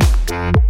you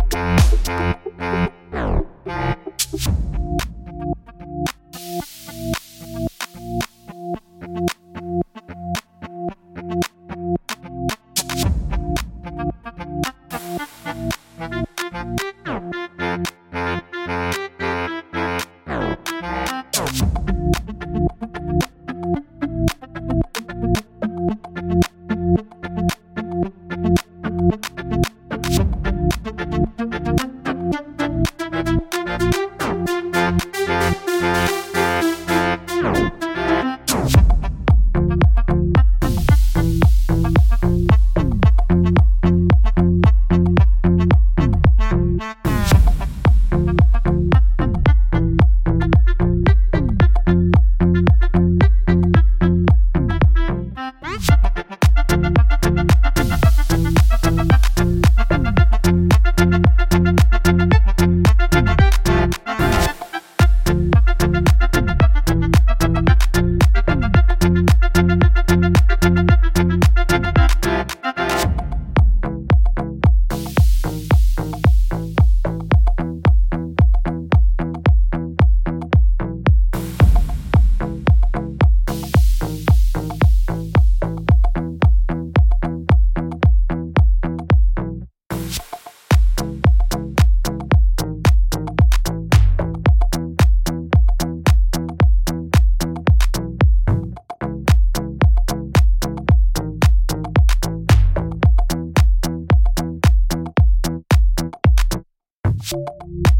you